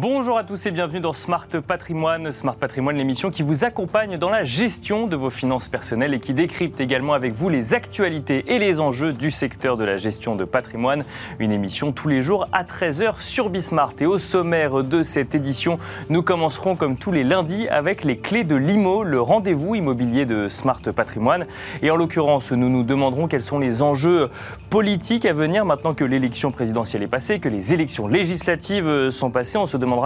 Bonjour à tous et bienvenue dans Smart Patrimoine. Smart Patrimoine, l'émission qui vous accompagne dans la gestion de vos finances personnelles et qui décrypte également avec vous les actualités et les enjeux du secteur de la gestion de patrimoine. Une émission tous les jours à 13h sur Bismart. Et au sommaire de cette édition, nous commencerons comme tous les lundis avec les clés de l'IMO, le rendez-vous immobilier de Smart Patrimoine. Et en l'occurrence, nous nous demanderons quels sont les enjeux politiques à venir maintenant que l'élection présidentielle est passée, que les élections législatives sont passées.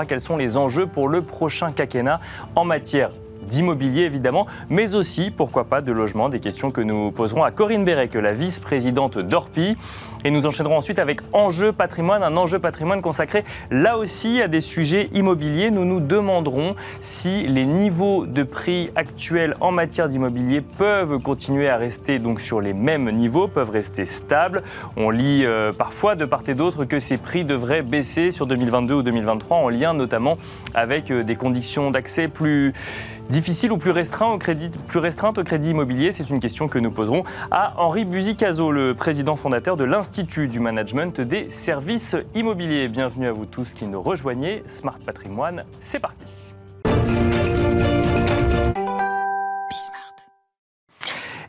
Quels sont les enjeux pour le prochain quinquennat en matière d'immobilier évidemment, mais aussi, pourquoi pas, de logement, des questions que nous poserons à Corinne Bérec, la vice-présidente d'Orpi. Et nous enchaînerons ensuite avec Enjeu patrimoine, un enjeu patrimoine consacré là aussi à des sujets immobiliers. Nous nous demanderons si les niveaux de prix actuels en matière d'immobilier peuvent continuer à rester donc sur les mêmes niveaux, peuvent rester stables. On lit euh, parfois de part et d'autre que ces prix devraient baisser sur 2022 ou 2023 en lien notamment avec euh, des conditions d'accès plus difficiles ou plus, restreintes au crédit, plus restreintes au crédit immobilier C'est une question que nous poserons à Henri Buzicazo, le président fondateur de l'Institut du management des services immobiliers. Bienvenue à vous tous qui nous rejoignez. Smart Patrimoine, c'est parti.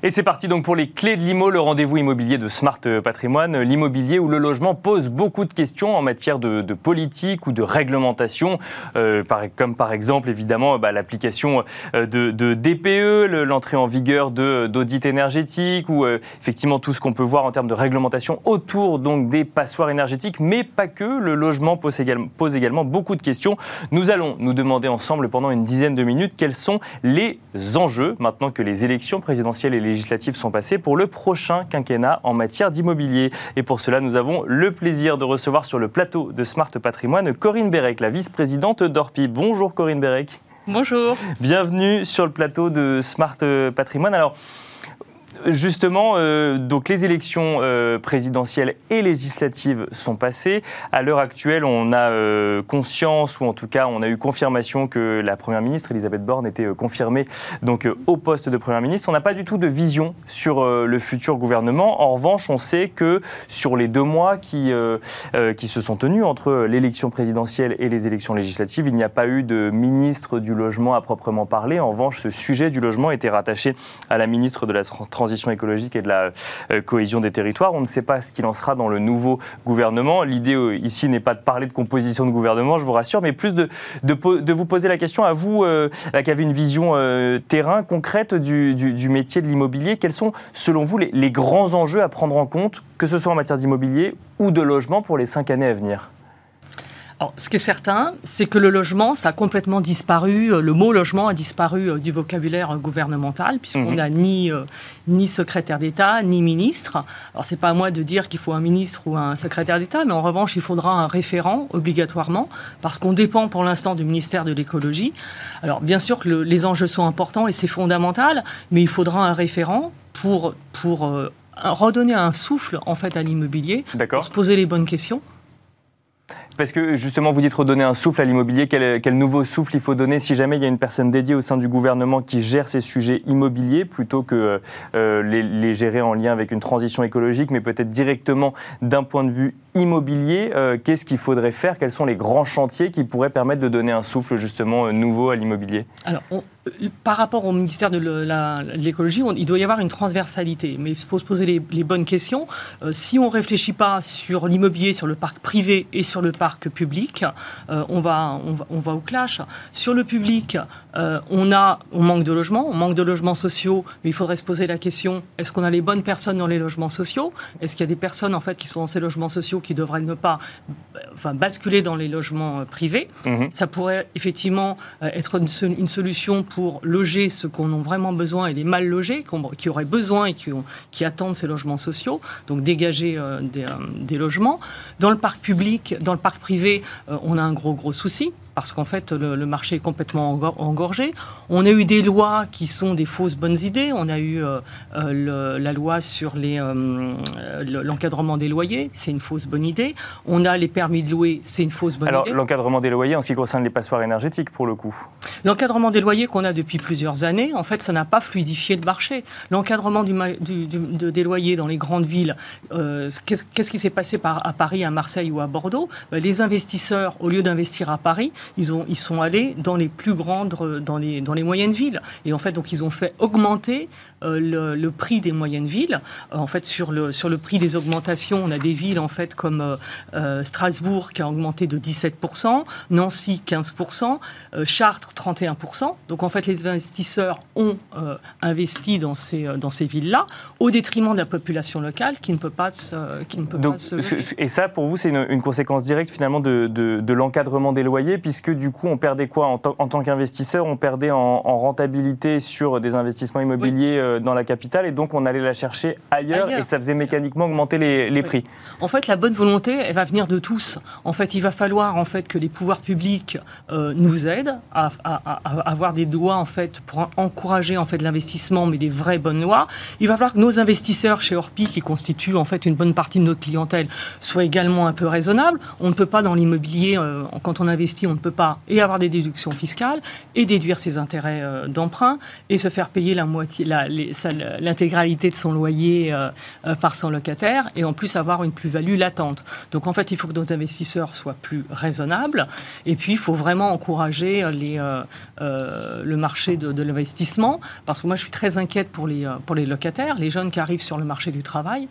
Et c'est parti donc pour les clés de l'IMO, le rendez-vous immobilier de Smart Patrimoine, l'immobilier où le logement pose beaucoup de questions en matière de, politique ou de réglementation, euh, comme par exemple évidemment bah, l'application euh, de, DPE, l'entrée en vigueur d'audit énergétique ou euh, effectivement tout ce qu'on peut voir en termes de réglementation autour donc des passoires énergétiques, mais pas que. Le logement pose également, pose également beaucoup de questions. Nous allons nous demander ensemble pendant une dizaine de minutes quels sont les enjeux maintenant que les élections présidentielles et les législatives sont passées pour le prochain quinquennat en matière d'immobilier. Et pour cela, nous avons le plaisir de recevoir sur le plateau de Smart Patrimoine Corinne Bérec, la vice-présidente d'Orpi. Bonjour Corinne Bérec. Bonjour. Bienvenue sur le plateau de Smart Patrimoine. Alors, Justement, euh, donc les élections euh, présidentielles et législatives sont passées. À l'heure actuelle, on a euh, conscience, ou en tout cas, on a eu confirmation que la première ministre Elisabeth Borne était confirmée donc au poste de première ministre. On n'a pas du tout de vision sur le futur gouvernement. En revanche, on sait que sur les deux mois qui qui se sont tenus entre l'élection présidentielle et les élections législatives, il n'y a pas eu de ministre du logement à proprement parler. En revanche, ce sujet du logement était rattaché à la ministre de la transition transition écologique et de la euh, cohésion des territoires. On ne sait pas ce qu'il en sera dans le nouveau gouvernement. L'idée euh, ici n'est pas de parler de composition de gouvernement, je vous rassure, mais plus de, vous poser la question à vous euh, qui avez une vision terrain concrète du, métier de l'immobilier. Quels sont, selon vous, les grands enjeux à prendre en compte, que ce soit en matière d'immobilier ou de logement pour les cinq années à venir? Alors, ce qui est certain, c'est que le logement, ça a complètement disparu. Euh, le mot logement a disparu euh, du vocabulaire gouvernemental, puisqu'on n'a mhm. ni, euh, ni secrétaire d'État, ni ministre. Alors, c'est pas à moi de dire qu'il faut un ministre ou un secrétaire d'État, mais en revanche, il faudra un référent, obligatoirement, parce qu'on dépend pour l'instant du ministère de l'écologie. Alors, bien sûr que les enjeux sont importants et c'est fondamental, mais il faudra un référent pour, pour redonner un souffle, en fait, à l'immobilier, pour se poser les bonnes questions. Parce que justement, vous dites redonner un souffle à l'immobilier. Quel, nouveau souffle il faut donner si jamais il y a une personne dédiée au sein du gouvernement qui gère ces sujets immobiliers plutôt que euh, les, gérer en lien avec une transition écologique, mais peut-être directement d'un point de vue immobilier euh, Qu'est-ce qu'il faudrait faire? Quels sont les grands chantiers qui pourraient permettre de donner un souffle justement euh, nouveau à l'immobilier? Alors, par rapport au ministère de l'écologie, il doit y avoir une transversalité, mais il faut se poser les, bonnes questions. si on ne réfléchit pas sur l'immobilier, sur le parc privé et sur le parc public, euh, on, va, au clash. Sur le public, euh, on, a, on manque de logements, on manque de logements sociaux, mais il faudrait se poser la question, est-ce qu'on a les bonnes personnes dans les logements sociaux? Est-ce qu'il y a des personnes en fait, qui sont dans ces logements sociaux qui devraient ne pas enfin, basculer dans les logements euh, privés mhm. Ça pourrait effectivement être une, solution pour loger ceux qu'on a vraiment besoin et les mal logés, qui auraient besoin et qui, ont, qui attendent ces logements sociaux, donc dégager des, des logements. Dans le parc public, dans le parc privé, euh, on a un gros, gros souci parce qu'en fait, le, marché est complètement engorgé. On a eu des lois qui sont des fausses bonnes idées. On a eu euh, euh, la loi sur l'encadrement des loyers, c'est une fausse bonne idée. On a les permis de louer, c'est une fausse bonne idée. Alors, l'encadrement des loyers en ce qui concerne les passoires énergétiques, pour le coup L'encadrement des loyers qu'on a depuis plusieurs années, en fait, ça n'a pas fluidifié le marché. L'encadrement du, des loyers dans les grandes villes, euh, qu'est-ce qui s'est passé par, à Paris, à Marseille ou à Bordeaux? Ben, Les investisseurs, au lieu d'investir à Paris, ils, ont, ils sont allés dans les plus grandes, dans les, dans les moyennes villes. Et en fait, donc, ils ont fait augmenter euh, le, prix des moyennes villes. Euh, en fait, sur le, sur le prix des augmentations, on a des villes en fait comme euh, Strasbourg qui a augmenté de 17%, Nancy 15%, Chartres 31%. Donc en fait, les investisseurs ont investi dans ces, dans ces villes-là au détriment de la population locale qui ne peut pas se, qui ne peut pas se Et ça, pour vous, c'est une, conséquence directe finalement de, de, l'encadrement des loyers, puisque du coup, on perdait quoi en, en tant qu'investisseur? On perdait en, rentabilité sur des investissements immobiliers dans la capitale et donc on allait la chercher ailleurs, et ça faisait mécaniquement augmenter les, prix. En fait, la bonne volonté, elle va venir de tous. En fait, il va falloir en fait que les pouvoirs publics euh, nous aident à, avoir des lois en fait pour encourager en fait l'investissement, mais des vraies bonnes lois. Il va falloir que nos investisseurs chez Orpi, qui constituent en fait une bonne partie de notre clientèle, soient également un peu raisonnables. On ne peut pas dans l'immobilier, euh, quand on investit, on ne peut pas et avoir des déductions fiscales et déduire ses intérêts euh, d'emprunt et se faire payer la moitié, l'intégralité de son loyer euh, euh, par son locataire et en plus avoir une plus-value latente. Donc en fait, il faut que nos investisseurs soient plus raisonnables et puis il faut vraiment encourager le marché de, l'investissement parce que moi je suis très inquiète pour les, pour les locataires, les jeunes qui arrivent sur le marché du travail.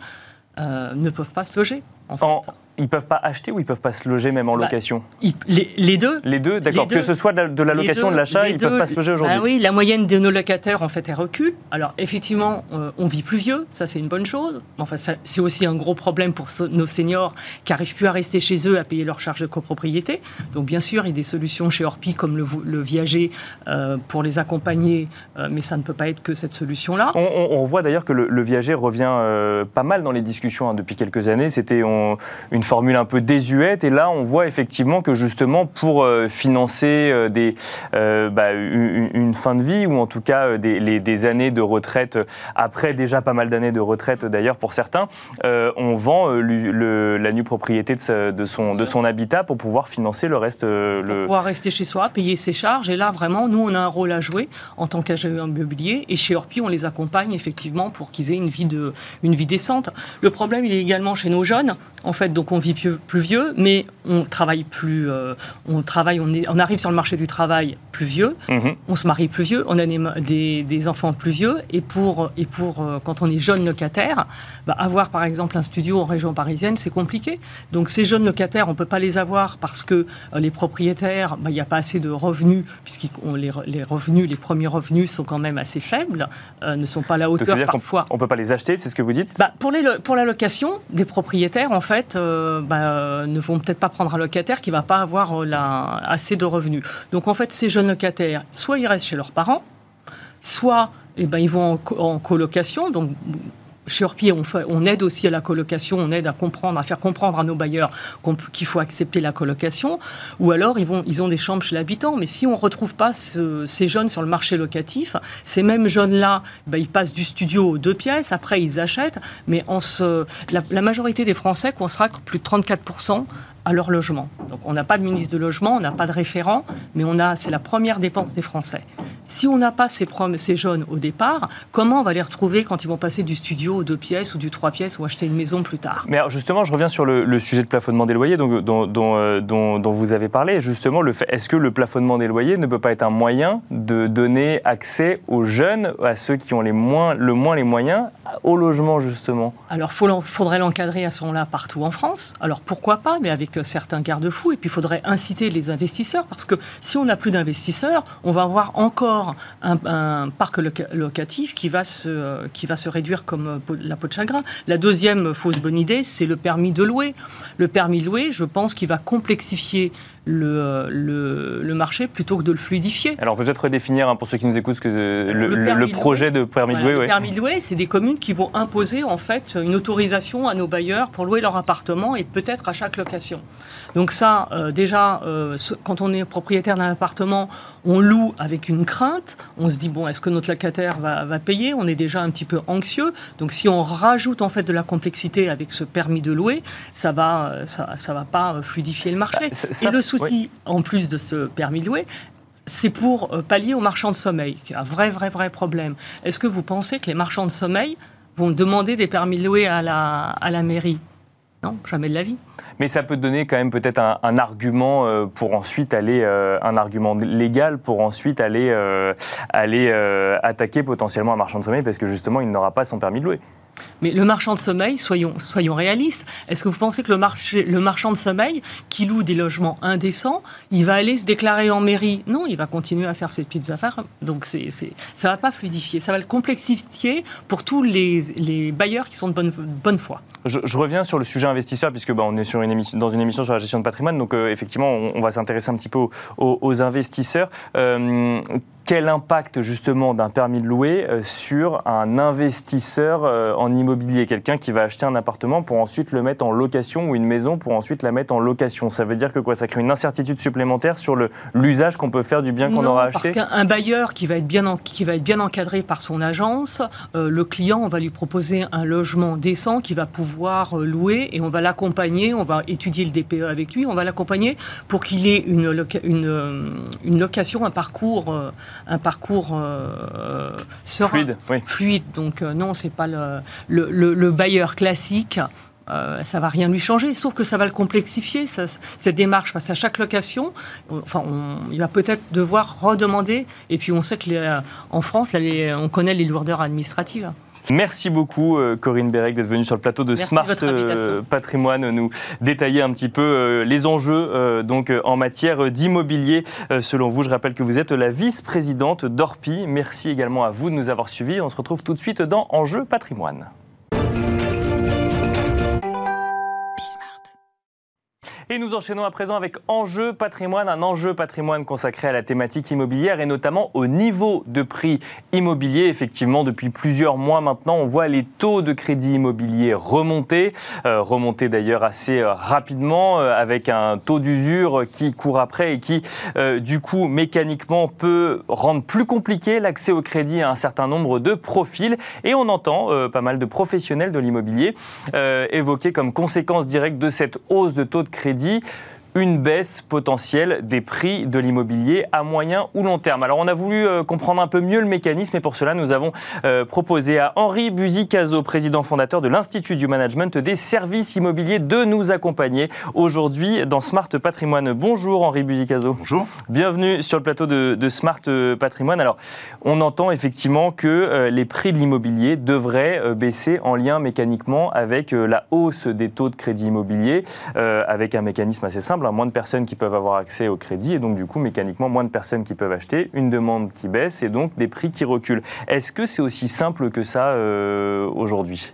ne peuvent pas se loger. En fait ils peuvent pas acheter ou ils peuvent pas se loger même en bah, location les, deux. Les deux, d'accord. Que ce soit de la, location de l'achat, ils ne peuvent pas se loger aujourd'hui. Bah oui, la moyenne de nos locataires, en fait, elle recule. Alors, effectivement, euh, on vit plus vieux, ça c'est une bonne chose. Enfin, c'est aussi un gros problème pour nos seniors qui n'arrivent plus à rester chez eux à payer leurs charges de copropriété. Donc, bien sûr, il y a des solutions chez Orpi comme le, viager euh, pour les accompagner, euh, mais ça ne peut pas être que cette solution-là. On, voit d'ailleurs que le, viager revient pas mal dans les discussions hein, depuis quelques années. C'était une formule un peu désuète. Et là, on voit effectivement que justement, pour euh, financer euh, des, euh, bah, une, fin de vie, ou en tout cas des, années de retraite, après déjà pas mal d'années de retraite d'ailleurs pour certains, on vend la nue propriété de, de, son, de son habitat pour pouvoir financer le reste. Pour pouvoir rester chez soi, payer ses charges. Et là, vraiment, nous, on a un rôle à jouer en tant qu'agent immobilier. Et chez Orpi, on les accompagne effectivement pour qu'ils aient une vie, de, une vie décente. Le problème, il est également chez nos jeunes. En fait, donc on vit plus, vieux, mais on travaille plus, euh, on travaille, on, est, on, arrive sur le marché du travail plus vieux, mhm. on se marie plus vieux, on a des, des, enfants plus vieux, et pour, et pour euh, quand on est jeune locataire, bah, avoir par exemple un studio en région parisienne, c'est compliqué. Donc ces jeunes locataires, on peut pas les avoir parce que euh, les propriétaires, bah, il n'y a pas assez de revenus, puisqu'ils les, les, revenus, les premiers revenus sont quand même assez faibles, ne sont pas à la hauteur parfois. On, ne peut pas les acheter, c'est ce que vous dites? Bah, pour, les, pour la location, les propriétaires, en fait, bah, euh, ne vont peut-être pas prendre un locataire qui va pas avoir euh, assez de revenus. Donc en fait, ces jeunes locataires, soit ils restent chez leurs parents, soit eh ben, ils vont en, colocation. Donc chez Orpi, on, on, aide aussi à la colocation, on aide à comprendre, à faire comprendre à nos bailleurs qu'il faut accepter la colocation, ou alors ils, ont des chambres chez l'habitant. Mais si on ne retrouve pas ces jeunes sur le marché locatif, ces mêmes jeunes-là, ben, ils passent du studio aux deux pièces, après ils achètent, mais la majorité des Français consacrent plus de 34% à leur logement. Donc on n'a pas de ministre de logement, on n'a pas de référent, mais on a, c'est la première dépense des Français. Si on n'a pas ces, ces jeunes au départ, comment on va les retrouver quand ils vont passer du studio aux deux pièces ou du trois pièces ou acheter une maison plus tard? Mais alors justement, je reviens sur le, sujet de plafonnement des loyers dont, euh, dont, dont, vous avez parlé. Justement, est-ce que le plafonnement des loyers ne peut pas être un moyen de donner accès aux jeunes, à ceux qui ont les moins, le moins les moyens, au logement justement? Alors, il faudrait l'encadrer à ce moment-là partout en France. Alors pourquoi pas, mais avec certains garde-fous. Et puis, il faudrait inciter les investisseurs, parce que si on n'a plus d'investisseurs, on va avoir encore un, parc locatif qui va, se, qui va se réduire comme la peau de chagrin. La deuxième fausse bonne idée, c'est le permis de louer. Le permis de louer, je pense qu'il va complexifier le, le, marché plutôt que de le fluidifier. Alors peut-être redéfinir hein, pour ceux qui nous écoutent que le, projet de permis de louer. Le permis de louer, c'est des communes qui vont imposer en fait une autorisation à nos bailleurs pour louer leur appartement et peut-être à chaque location. Donc ça, euh, déjà, euh, quand on est propriétaire d'un appartement, on loue avec une crainte. On se dit bon, est-ce que notre locataire va, va, payer? On est déjà un petit peu anxieux. Donc si on rajoute en fait de la complexité avec ce permis de louer, ça va, euh, ça, ça va pas fluidifier le marché. Bah, et le souci, en plus de ce permis de louer, c'est pour pallier aux marchands de sommeil, qui est un vrai, vrai, vrai problème. Est-ce que vous pensez que les marchands de sommeil vont demander des permis de louer à la, à la mairie? Non, jamais de la vie mais ça peut donner quand même peut-être un, argument euh, pour ensuite aller, euh, un argument légal pour ensuite aller, euh, aller attaquer potentiellement un marchand de sommeil parce que justement il n'aura pas son permis de louer. Mais le marchand de sommeil, soyons, soyons réalistes, est-ce que vous pensez que le, marché, le marchand de sommeil qui loue des logements indécents, il va aller se déclarer en mairie? Non, il va continuer à faire ses petites affaires. Donc c'est, c'est, ça ne va pas fluidifier, ça va le complexifier pour tous les, les bailleurs qui sont de bonne, bonne foi. Je, reviens sur le sujet investisseur, puisque bah, on est sur une émission, dans une émission sur la gestion de patrimoine, donc euh, effectivement, on, va s'intéresser un petit peu aux, investisseurs. Euh, quel impact justement d'un permis de louer euh, sur un investisseur en immobilier? Quelqu'un qui va acheter un appartement pour ensuite le mettre en location ou une maison pour ensuite la mettre en location. Ça veut dire que quoi? Ça crée une incertitude supplémentaire sur l'usage qu'on peut faire du bien qu'on aura acheté? parce qu'un bailleur qui va, être bien qui va être bien encadré par son agence, euh, le client, on va lui proposer un logement décent qui va pouvoir louer et on va l'accompagner, on va étudier le DPE avec lui, on va l'accompagner pour qu'il ait une, une, une, location, un parcours un parcours euh, fluide, fluide. Donc euh, non, c'est pas le, le, bailleur classique. Euh, ça va rien lui changer, sauf que ça va le complexifier, cette démarche face à chaque location. Enfin, il va peut-être devoir redemander. Et puis, on sait que en France, on connaît les lourdeurs administratives. Merci beaucoup euh, Corinne Bérec d'être venue sur le plateau de Smart euh, Patrimoine nous détailler un petit peu euh, les enjeux donc en matière d'immobilier. Selon vous, je rappelle que vous êtes la vice-présidente d'Orpi. Merci également à vous de nous avoir suivis. On se retrouve tout de suite dans Enjeux Patrimoine. Et nous enchaînons à présent avec Enjeu patrimoine, un enjeu patrimoine consacré à la thématique immobilière et notamment au niveau de prix immobilier. Effectivement, depuis plusieurs mois maintenant, on voit les taux de crédit immobilier remonter, euh, remonter d'ailleurs assez euh, rapidement euh, avec un taux d'usure qui court après et qui, du coup, mécaniquement peut rendre plus compliqué l'accès au crédit à un certain nombre de profils. Et on entend pas mal de professionnels de l'immobilier évoquer comme conséquence directe de cette hausse de taux de crédit dit une baisse potentielle des prix de l'immobilier à moyen ou long terme. Alors on a voulu euh, comprendre un peu mieux le mécanisme et pour cela nous avons euh, proposé à Henri Buzicazo, président fondateur de l'Institut du Management des services immobiliers, de nous accompagner aujourd'hui dans Smart Patrimoine. Bonjour Henri Buzicazo. Bonjour. Bienvenue sur le plateau de, Smart Patrimoine. Alors on entend effectivement que euh, les prix de l'immobilier devraient baisser en lien mécaniquement avec la hausse des taux de crédit immobilier, avec un mécanisme assez simple moins de personnes qui peuvent avoir accès au crédit et donc du coup mécaniquement moins de personnes qui peuvent acheter, une demande qui baisse et donc des prix qui reculent. Est-ce que c'est aussi simple que ça euh, aujourd'hui?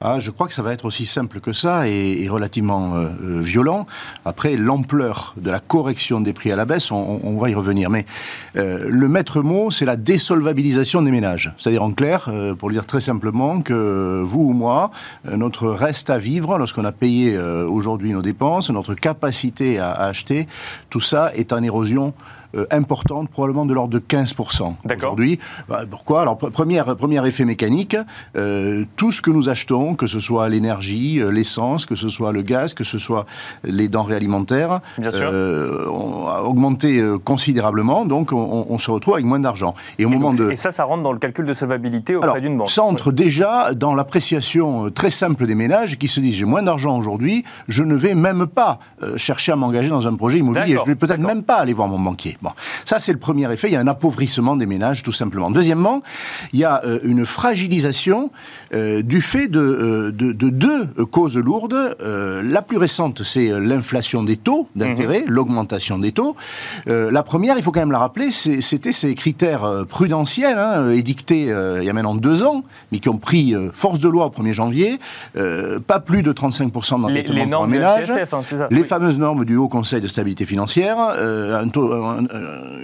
Ah, je crois que ça va être aussi simple que ça et, relativement euh, euh, violent. Après, l'ampleur de la correction des prix à la baisse, on, va y revenir. Mais le maître mot, c'est la désolvabilisation des ménages. C'est-à-dire en clair, pour le dire très simplement, que vous ou moi, notre reste à vivre, lorsqu'on a payé aujourd'hui nos dépenses, notre capacité à acheter, tout ça est en érosion euh, importante, probablement de l'ordre de 15% aujourd'hui. Bah, pourquoi? Alors, premier, premier effet mécanique, euh, tout ce que nous achetons, que ce soit l'énergie, euh, l'essence, que ce soit le gaz, que ce soit les denrées alimentaires, a augmenté considérablement, donc on, se retrouve avec moins d'argent. Et, au moment de... et ça, ça rentre dans le calcul de solvabilité auprès d'une banque. Ça entre déjà dans l'appréciation très simple des ménages qui se disent j'ai moins d'argent aujourd'hui, je ne vais même pas chercher à m'engager dans un projet immobilier, je ne vais peut-être même pas aller voir mon banquier. Bon, ça c'est le premier effet, il y a un appauvrissement des ménages tout simplement. Deuxièmement, il y a euh, une fragilisation euh, du fait de, de, deux causes lourdes. la plus récente, c'est l'inflation des taux d'intérêt, mhm. l'augmentation des taux. la première, il faut quand même la rappeler, c'était ces critères prudentiels hein, édictés il y a maintenant deux ans, mais qui ont pris force de loi au 1er janvier, pas plus de 35% d'endettement pour un ménage. Hein, les fameuses normes du Haut Conseil de stabilité financière, euh,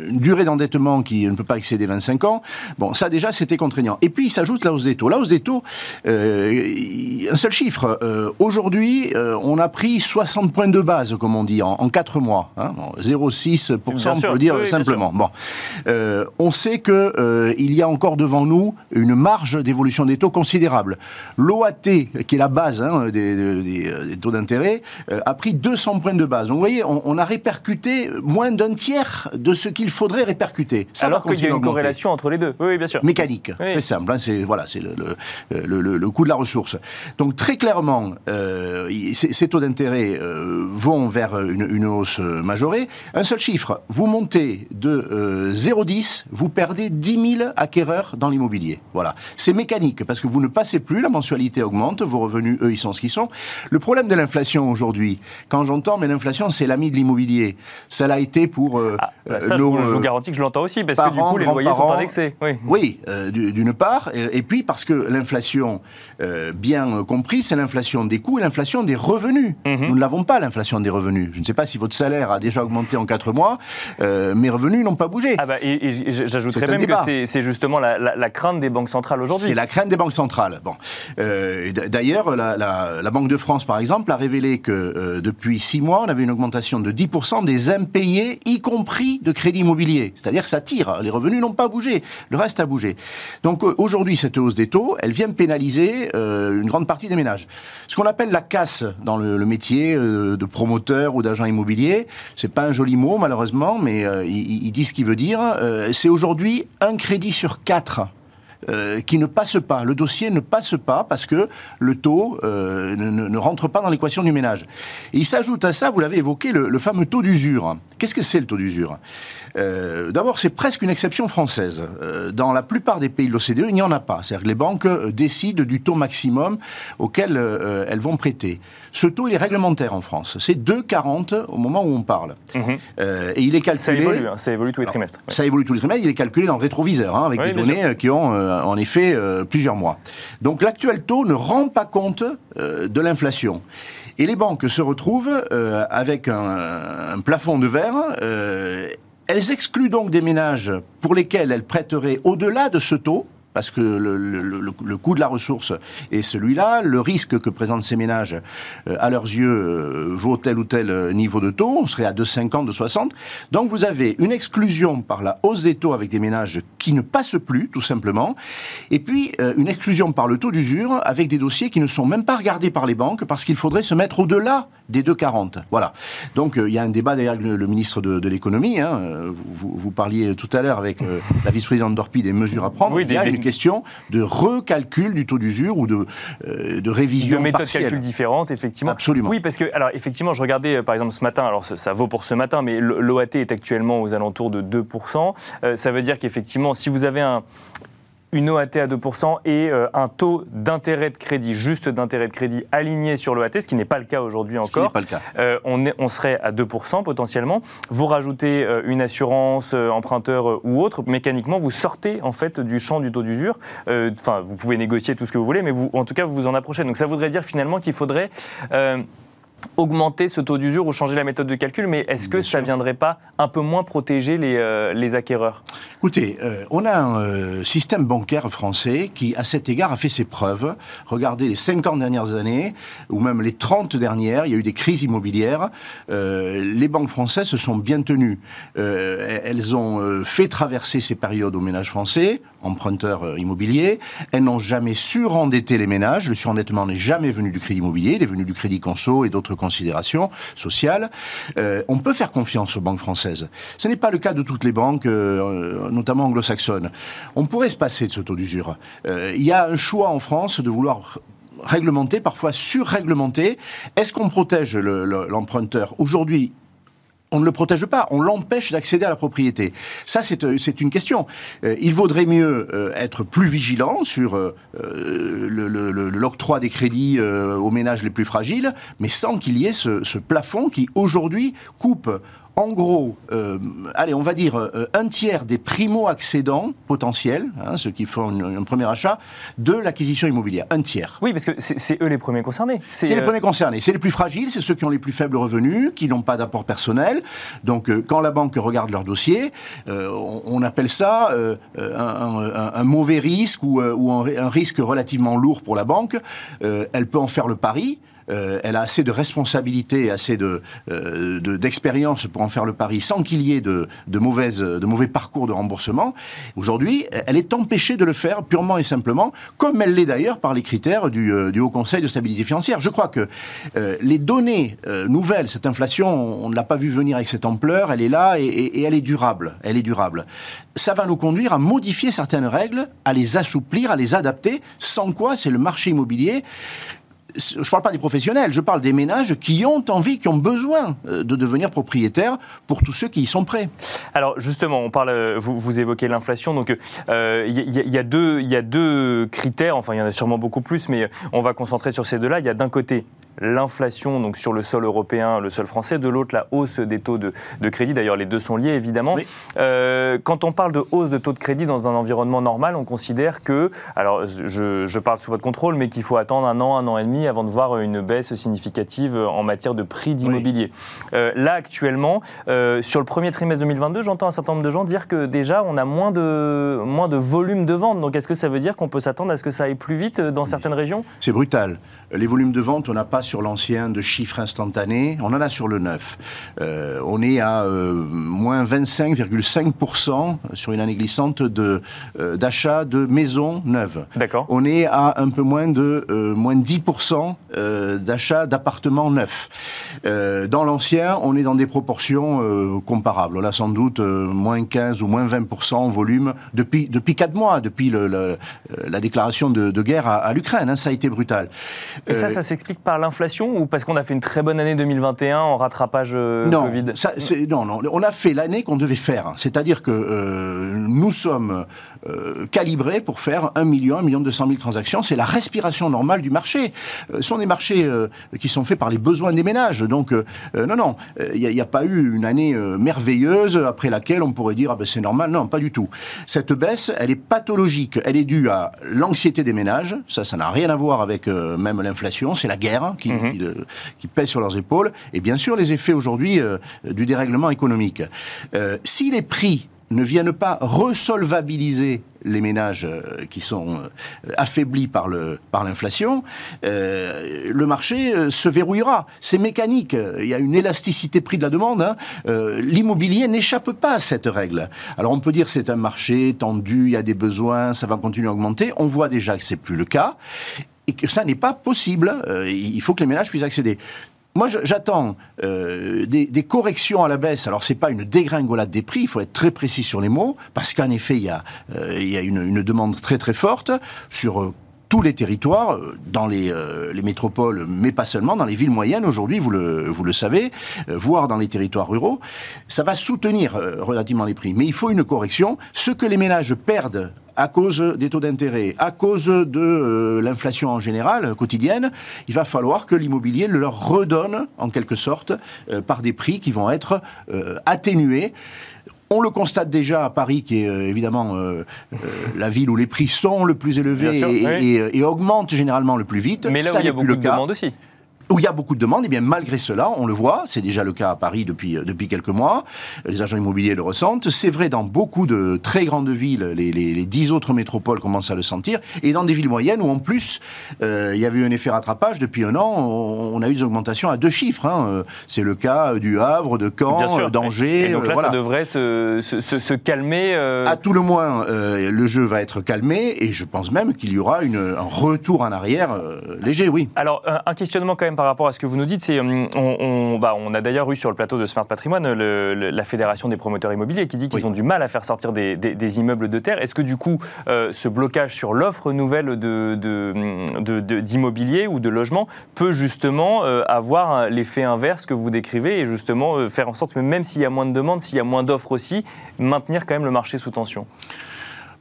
une durée d'endettement qui ne peut pas excéder 25 ans. Bon, ça déjà, c'était contraignant. Et puis, il s'ajoute la hausse des taux. La hausse des taux, euh, un seul chiffre. Euh, aujourd'hui, on a pris 60 points de base, comme on dit, en, en 4 mois. Hein, 0,6%, on peut dire simplement. Bon, on sait que il y a encore devant nous une marge d'évolution des taux considérable. L'OAT, qui est la base hein, des, des, taux d'intérêt, a pris 200 points de base. Donc, vous voyez, on, on a répercuté moins d'un tiers de ce qu'il faudrait répercuter. Ça Alors qu'il y a une corrélation entre les deux. Oui, bien sûr. Mécanique, très simple. Hein, c'est voilà, c'est le, le, le, coût de la ressource. Donc très clairement, euh, ces, taux d'intérêt euh, vont vers une, une, hausse majorée. Un seul chiffre, vous montez de euh, 0,10, vous perdez 10 000 acquéreurs dans l'immobilier. Voilà. C'est mécanique parce que vous ne passez plus, la mensualité augmente, vos revenus, eux, ils sont ce qu'ils sont. Le problème de l'inflation aujourd'hui, quand j'entends, mais l'inflation, c'est l'ami de l'immobilier. Ça l'a été pour euh, ah, bah ça, je, vous, euh, garantis que je l'entends aussi, parce que du coup, les loyers sont indexés. Oui, oui euh, d'une part, et, puis parce que l'inflation, bien compris, c'est l'inflation des coûts et l'inflation des revenus. Mhm. Nous ne l'avons pas, l'inflation des revenus. Je ne sais pas si votre salaire a déjà augmenté en 4 mois, mes revenus n'ont pas bougé. Ah bah, et, j'ajouterais même que c'est justement la, crainte des banques centrales aujourd'hui. C'est la crainte des banques centrales. Bon. D'ailleurs, la, la, Banque de France, par exemple, a révélé que depuis 6 mois, on avait une augmentation de 10% des impayés, y compris de crédit immobilier. C'est-à-dire que ça tire. Les revenus n'ont pas bougé. Le reste a bougé. Donc euh, aujourd'hui, cette hausse des taux, elle vient pénaliser euh, une grande partie des ménages. Ce qu'on appelle la casse dans le, métier euh, de promoteur ou d'agent immobilier, c'est pas un joli mot malheureusement, mais il, il, dit ce qu'il veut dire. c'est aujourd'hui un crédit sur quatre euh, qui ne passe pas. Le dossier ne passe pas parce que le taux euh, ne, rentre pas dans l'équation du ménage. il s'ajoute à ça, vous l'avez évoqué, le fameux taux d'usure. Qu'est-ce que c'est le taux d'usure? Euh, d'abord, c'est presque une exception française. Dans la plupart des pays de l'OCDE, il n'y en a pas. C'est-à-dire que les banques décident du taux maximum auquel elles vont prêter. Ce taux, il est réglementaire en France. C'est 2,40 au moment où on parle. Mhm. et il est calculé... Ça évolue, hein. ça évolue tous les trimestres. Ça évolue tous les trimestres. Il est calculé dans le rétroviseur, hein, avec des données qui ont en effet plusieurs mois. Donc l'actuel taux ne rend pas compte de l'inflation. Et les banques se retrouvent avec un, un, plafond de verre elles excluent donc des ménages pour lesquels elles prêteraient au-delà de ce taux, parce que le, coût de la ressource est celui-là, le risque que présentent ces ménages, euh, à leurs yeux, euh, vaut tel ou tel euh, niveau de taux, on serait à 2,50, 2,60. Donc vous avez une exclusion par la hausse des taux avec des ménages qui ne passent plus, tout simplement, et puis une exclusion par le taux d'usure avec des dossiers qui ne sont même pas regardés par les banques parce qu'il faudrait se mettre au-delà des 2,40. Voilà. Donc il y a un débat derrière le, ministre de, l'économie. Hein. Vous, parliez tout à l'heure avec la vice-présidente d'Orpi des mesures à prendre. Oui, une question de recalcul du taux d'usure ou de, euh, de révision de méthodes de calcul différentes, effectivement. Absolument. Oui, parce que, alors, effectivement, je regardais, euh, par exemple, ce matin, alors ça, vaut pour ce matin, mais l'OAT est actuellement aux alentours de 2%. Euh, ça veut dire qu'effectivement, si vous avez un, une OAT à 2% et euh, un taux d'intérêt de crédit, juste d'intérêt de crédit aligné sur l'OAT, ce qui n'est pas le cas aujourd'hui encore. Pas le cas. Euh, on, est, on, serait à 2% potentiellement. Vous rajoutez euh, une assurance emprunteur ou autre, mécaniquement vous sortez en fait du champ du taux d'usure. Enfin, vous pouvez négocier tout ce que vous voulez, mais vous, en tout cas vous vous en approchez. Donc ça voudrait dire finalement qu'il faudrait augmenter ce taux d'usure ou changer la méthode de calcul, mais est-ce que ça ne viendrait pas un peu moins protéger les, euh, les acquéreurs? Écoutez, euh, on a un euh, système bancaire français qui, à cet égard, a fait ses preuves. Regardez les 50 dernières années, ou même les 30 dernières, il y a eu des crises immobilières. les banques françaises se sont bien tenues. elles ont fait traverser ces périodes aux ménages français, emprunteurs immobiliers. Elles n'ont jamais surendetter les ménages. Le surendettement n'est jamais venu du crédit immobilier, il est venu du crédit conso et d'autres considérations sociales. Euh, on peut faire confiance aux banques françaises. Ce n'est pas le cas de toutes les banques, euh, notamment anglo-saxonnes. On pourrait se passer de ce taux d'usure. Euh, il y a un choix en France de vouloir réglementer, parfois surréglementer. Est-ce qu'on protège l'emprunteur Aujourd'hui, on ne le protège pas, on l'empêche d'accéder à la propriété. Ça, c'est une question. il vaudrait mieux être plus vigilant sur l'octroi des crédits aux ménages les plus fragiles, mais sans qu'il y ait ce, ce plafond qui, aujourd'hui, coupe en gros, euh, allez, on va dire euh, un tiers des primo-accédants potentiels, hein, ceux qui font un premier achat, de l'acquisition immobilière. Un tiers. Oui, parce que c'est eux les premiers concernés. C'est les euh, premiers concernés. C'est les plus fragiles, c'est ceux qui ont les plus faibles revenus, qui n'ont pas d'apport personnel. Donc, quand la banque regarde leur dossier, on, appelle ça un, mauvais risque ou, ou un, risque relativement lourd pour la banque. elle peut en faire le pari. Euh, elle a assez de responsabilités, assez de, euh, d'expérience pour en faire le pari sans qu'il y ait de, de, de mauvais parcours de remboursement. Aujourd'hui, elle est empêchée de le faire purement et simplement, comme elle l'est d'ailleurs par les critères du, euh, Haut Conseil de stabilité financière. Je crois que les données nouvelles, cette inflation, on ne l'a pas vu venir avec cette ampleur, elle est là et, et, elle est durable. Elle est durable. Ça va nous conduire à modifier certaines règles, à les assouplir, à les adapter, sans quoi c'est le marché immobilier je ne parle pas des professionnels, je parle des ménages qui ont envie, qui ont besoin euh, de devenir propriétaires pour tous ceux qui y sont prêts. Alors justement, on parle, euh, vous, évoquez l'inflation, donc euh, il il y a deux critères, enfin il y en a sûrement beaucoup plus, mais on va concentrer sur ces deux-là. Il y a d'un côté l'inflation donc sur le sol européen, le sol français, de l'autre la hausse des taux de, crédit. D'ailleurs, les deux sont liés évidemment. Euh, quand on parle de hausse de taux de crédit dans un environnement normal, on considère que, alors je, parle sous votre contrôle, mais qu'il faut attendre un an, un an et demi avant de voir une baisse significative en matière de prix d'immobilier. Euh, là actuellement, euh, sur le premier trimestre 2022, j'entends un certain nombre de gens dire que déjà on a moins de moins de volume de vente. Donc est-ce que ça veut dire qu'on peut s'attendre à ce que ça aille plus vite dans certaines régions? C'est brutal. Les volumes de vente, on n'a pas sur l'ancien de chiffres instantanés, on en a sur le neuf. Euh, on est à euh, moins 25,5% sur une année glissante de, euh, d'achat de maisons neuves. D'accord. On est à un peu moins de moins 10% d'achat d'appartements neufs. dans l'ancien, on est dans des proportions comparables. On a sans doute moins 15 ou moins 20% en volume depuis, depuis 4 mois, depuis le, la déclaration de, guerre à, l'Ukraine. Hein, ça a été brutal. Et ça, ça s'explique par l'inflation ou parce qu'on a fait une très bonne année 2021 en rattrapage euh, non, Covid? Non, non, on a fait l'année qu'on devait faire. C'est-à-dire que euh, nous sommes euh, calibrés pour faire 1 million, 1 million 200 000 transactions. C'est la respiration normale du marché. ce sont des marchés qui sont faits par les besoins des ménages. Donc, non, non, il n'y a, pas eu une année merveilleuse après laquelle on pourrait dire ah ben c'est normal. Non, pas du tout. Cette baisse, elle est pathologique. Elle est due à l'anxiété des ménages. Ça, ça n'a rien à voir avec même l'inflation. C'est la guerre qui, mhm. qui, qui, pèsent sur leurs épaules, et bien sûr les effets aujourd'hui euh, du dérèglement économique. Euh, si les prix ne viennent pas resolvabiliser les ménages euh, qui sont affaiblis par l'inflation, le marché se verrouillera. C'est mécanique. Il y a une élasticité prix de la demande. Hein. L'immobilier n'échappe pas à cette règle. Alors on peut dire c'est un marché tendu, il y a des besoins, ça va continuer à augmenter. On voit déjà que c'est plus le cas et que ça n'est pas possible. Euh, il faut que les ménages puissent accéder. Moi, j'attends euh, des, corrections à la baisse. Alors, c'est pas une dégringolade des prix. Il faut être très précis sur les mots, parce qu'en effet, il y a, euh, une, une, demande très très forte sur tous les territoires, dans les, les, métropoles, mais pas seulement, dans les villes moyennes aujourd'hui, vous le, savez, voire dans les territoires ruraux, ça va soutenir relativement les prix. Mais il faut une correction. Ce que les ménages perdent à cause des taux d'intérêt, à cause de euh, l'inflation en général, quotidienne, il va falloir que l'immobilier le leur redonne, en quelque sorte, euh, par des prix qui vont être euh, atténués. On le constate déjà à Paris, qui est évidemment la ville où les prix sont le plus élevés et, augmentent généralement le plus vite. Mais là où il y a beaucoup de demandes aussi où il y a beaucoup de demandes, et bien malgré cela, on le voit, c'est déjà le cas à Paris depuis, euh, depuis quelques mois, les agents immobiliers le ressentent, c'est vrai dans beaucoup de très grandes villes, les, les, dix autres métropoles commencent à le sentir, et dans des villes moyennes où en plus, euh, il y avait eu un effet rattrapage, depuis un an, on, a eu des augmentations à deux chiffres, hein. Euh, c'est le cas du Havre, de Caen, d'Angers. Et donc là, ça devrait se, se, se, calmer À tout le moins, le jeu va être calmé, et je pense même qu'il y aura une, un retour en arrière léger, oui. Alors, un questionnement quand même même par rapport à ce que vous nous dites, c'est hum, on, bah, on, a d'ailleurs eu sur le plateau de Smart Patrimoine la Fédération des promoteurs immobiliers qui dit qu'ils ont du mal à faire sortir des, immeubles de terre. Est-ce que du coup, euh, ce blocage sur l'offre nouvelle d'immobilier de, ou de logement peut justement euh, avoir l'effet inverse que vous décrivez et justement euh, faire en sorte que même s'il y a moins de demandes, s'il y a moins d'offres aussi, maintenir quand même le marché sous tension?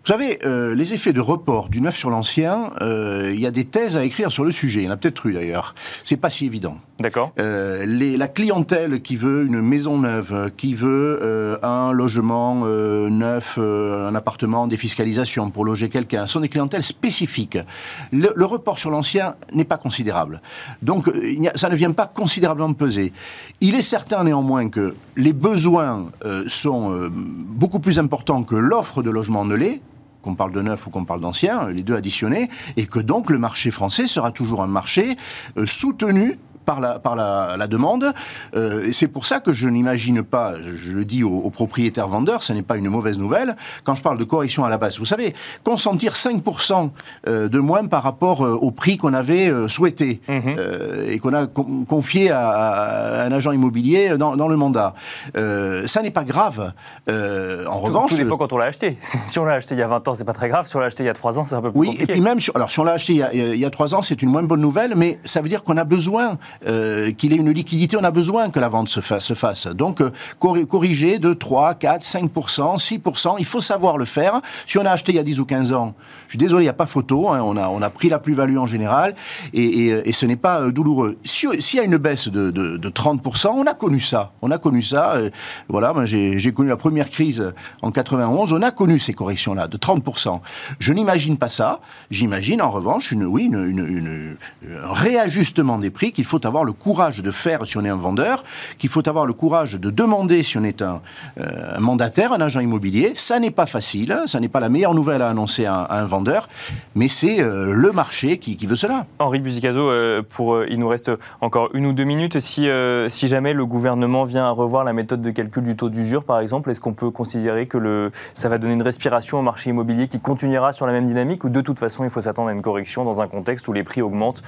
Vous savez, euh, les effets de report du neuf sur l'ancien, euh, il y a des thèses à écrire sur le sujet. Il y en a peut-être eu d'ailleurs. C'est pas si évident. D'accord. Euh, la clientèle qui veut une maison neuve, qui veut un logement neuf, un appartement, des fiscalisations pour loger quelqu'un, sont des clientèles spécifiques. Le, report sur l'ancien n'est pas considérable. Donc, ça ne vient pas considérablement peser. Il est certain néanmoins que les besoins sont beaucoup plus importants que l'offre de logement ne l'est qu'on parle de neuf ou qu'on parle d'ancien, les deux additionnés, et que donc le marché français sera toujours un marché euh, soutenu par la, par la, demande. Euh, c'est pour ça que je n'imagine pas, je, le dis aux, propriétaires vendeurs, ce n'est pas une mauvaise nouvelle, quand je parle de correction à la base. Vous savez, consentir 5% euh, de moins par rapport euh, au prix qu'on avait souhaité mhm. et qu'on a confié à, un agent immobilier dans, le mandat, ça n'est pas grave. en revanche... Tout dépend quand on l'a acheté. si on l'a acheté il y a 20 ans, c'est pas très grave. Si on l'a acheté il y a 3 ans, c'est un peu plus oui, compliqué. Oui, et puis même, alors si on l'a acheté il y, a, il y a 3 ans, c'est une moins bonne nouvelle, mais ça veut dire qu'on a besoin euh, qu'il ait une liquidité, on a besoin que la vente se, fasse. Donc, euh, corriger de 3, 4, 5%, 6%, il faut savoir le faire. Si on a acheté il y a 10 ou 15 ans, je suis désolé, il n'y a pas photo, hein, on, a, on a pris la plus-value en général, et, et, ce n'est pas euh, douloureux. S'il y a une baisse de, de, 30%, on a connu ça. On a connu ça. voilà, j'ai connu la première crise en 91, on a connu ces corrections-là de 30%. Je n'imagine pas ça. J'imagine en revanche, une, oui, un réajustement des prix qu'il faut avoir le courage de faire si on est un vendeur, qu'il faut avoir le courage de demander si on est un, euh, mandataire, un agent immobilier. Ça n'est pas facile, ça n'est pas la meilleure nouvelle à annoncer à, un vendeur, mais c'est euh, le marché qui, veut cela. Henri Buzicazo, euh, pour, il nous reste encore une ou deux minutes. Si, si jamais le gouvernement vient à revoir la méthode de calcul du taux d'usure, par exemple, est-ce qu'on peut considérer que le, ça va donner une respiration au marché immobilier qui continuera sur la même dynamique ou de toute façon il faut s'attendre à une correction dans un contexte où les prix augmentent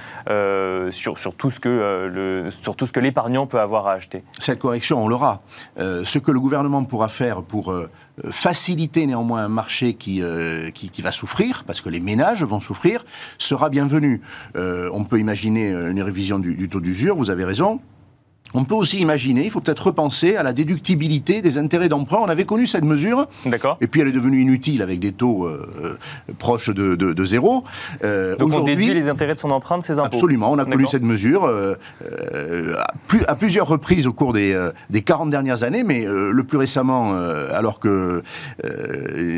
sur, sur tout ce que le sur tout ce que l'épargnant peut avoir à acheter Cette correction, on l'aura. Euh, ce que le gouvernement pourra faire pour euh, faciliter néanmoins un marché euh, qui, qui, va souffrir, parce que les ménages vont souffrir, sera bienvenu. on peut imaginer une révision du, du taux d'usure, vous avez raison. On peut aussi imaginer, il faut peut-être repenser à la déductibilité des intérêts d'emprunt. On avait connu cette mesure, D'accord. et puis elle est devenue inutile avec des taux euh, euh, proches de, zéro. Euh, Donc on déduit les intérêts de son emprunt de ses impôts Absolument, on a connu cette mesure à, plusieurs reprises au cours des, des 40 dernières années, mais le plus récemment, alors que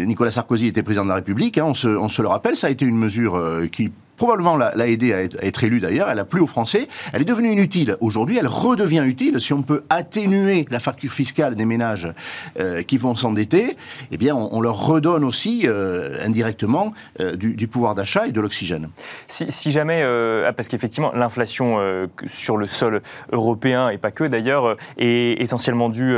Nicolas Sarkozy était président de la République, hein, on, se, on se le rappelle, ça a été une mesure qui probablement l'a aidé à être, élue d'ailleurs, elle a plu aux Français, elle est devenue inutile. Aujourd'hui, elle redevient utile si on peut atténuer la facture fiscale des ménages euh, qui vont s'endetter, eh bien on, leur redonne aussi euh, indirectement euh, du, pouvoir d'achat et de l'oxygène. Si, jamais, ah, parce qu'effectivement l'inflation sur le sol européen, et pas que d'ailleurs, est essentiellement due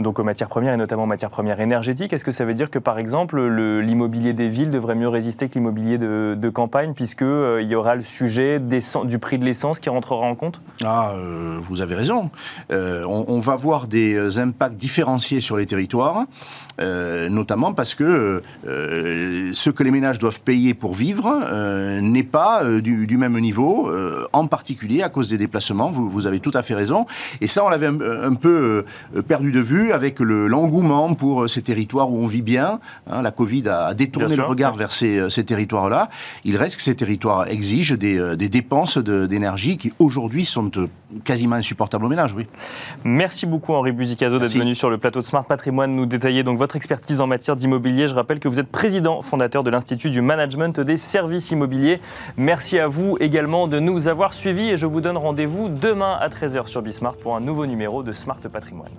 donc aux matières premières et notamment aux matières premières énergétiques, est-ce que ça veut dire que par exemple l'immobilier des villes devrait mieux résister que l'immobilier de, de campagne puisque euh, il y aura le sujet du prix de l'essence qui rentrera en compte? Ah, euh, vous avez raison. Euh, on, va voir des impacts différenciés sur les territoires, notamment parce que ce que les ménages doivent payer pour vivre n'est pas du, même niveau, en particulier à cause des déplacements. Vous, avez tout à fait raison. Et ça, on l'avait un, peu perdu de vue avec l'engouement pour ces territoires où on vit bien. Hein. la Covid a, détourné le regard vers ces, ces territoires-là. Il reste que ces territoires exige des, euh, des dépenses d'énergie qui aujourd'hui sont euh, quasiment insupportables aux ménages. Oui. Merci beaucoup Henri Buzicazo d'être venu sur le plateau de Smart Patrimoine nous détailler donc votre expertise en matière d'immobilier. Je rappelle que vous êtes président fondateur de l'Institut du Management des Services Immobiliers. Merci à vous également de nous avoir suivis et je vous donne rendez-vous demain à 13h sur Bismart pour un nouveau numéro de Smart Patrimoine.